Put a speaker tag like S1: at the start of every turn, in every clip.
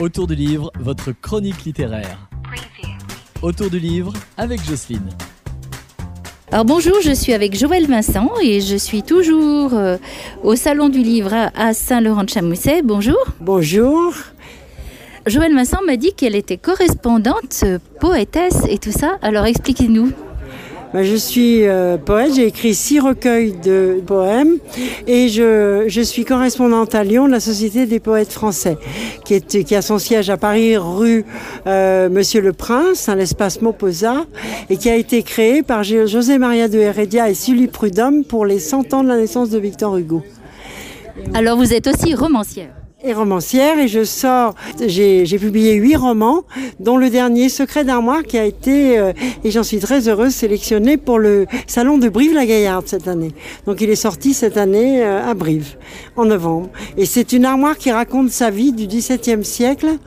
S1: Autour du livre, votre chronique littéraire. Autour du livre avec Jocelyne.
S2: Alors bonjour, je suis avec Joël Vincent et je suis toujours euh, au Salon du Livre à- Saint-Laurent-de-Chamousset. Bonjour.
S3: Bonjour.
S2: Joël Vincent m'a dit qu'elle était correspondante, euh, poétesse et tout ça. Alors expliquez-nous.
S3: Je suis euh, poète, j'ai écrit six recueils de poèmes et je, je suis correspondante à Lyon de la Société des poètes français qui, est, qui a son siège à Paris rue euh, Monsieur le Prince, à l'espace Moposa et qui a été créé par José Maria de Heredia et Sully Prudhomme pour les 100 ans de la naissance de Victor Hugo.
S2: Alors vous êtes aussi romancière.
S3: Et romancière et je sors, j'ai publié huit romans, dont le dernier Secret d'armoire qui a été, euh, et j'en suis très heureuse, sélectionné pour le salon de Brive-la-Gaillarde cette année. Donc il est sorti cette année euh, à Brive, en novembre. Et c'est une armoire qui raconte sa vie du XVIIe siècle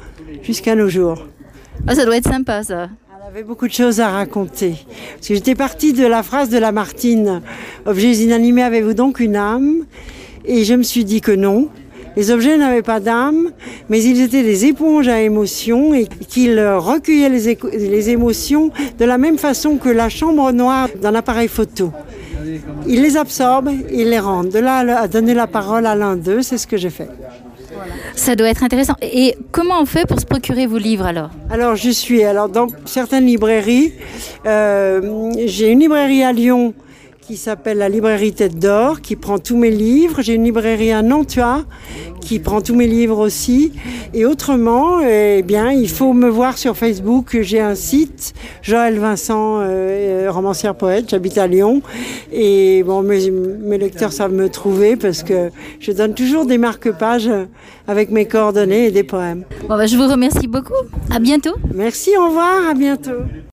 S3: jusqu'à nos jours.
S2: Ah, ça doit être sympa ça.
S3: Elle avait beaucoup de choses à raconter. Parce que j'étais partie de la phrase de Lamartine Objets inanimés, avez-vous donc une âme? Et je me suis dit que non. Les objets n'avaient pas d'âme, mais ils étaient des éponges à émotions et qu'ils recueillaient les, émotions de la même façon que la chambre noire d'un appareil photo. Ils les absorbent, ils les rendent. De là à donner la parole à l'un d'eux, c'est ce que j'ai fait.
S2: Ça doit être intéressant. Et comment on fait pour se procurer vos livres alors?
S3: Alors je suis alors dans certaines librairies. euh, j'ai une librairie à Lyon qui s'appelle la librairie Tête d'Or, qui prend tous mes livres. J'ai une librairie à Nantua qui prend tous mes livres aussi. Et autrement, eh bien, il faut me voir sur Facebook. J'ai un site, Joël Vincent, euh, euh, romancière poète. J'habite à Lyon. Et bon, mes, mes lecteurs savent me trouver parce que je donne toujours des marque-pages avec mes coordonnées et des poèmes.
S2: Bon, bah, Je vous remercie beaucoup. À bientôt.
S3: Merci, au revoir, à bientôt.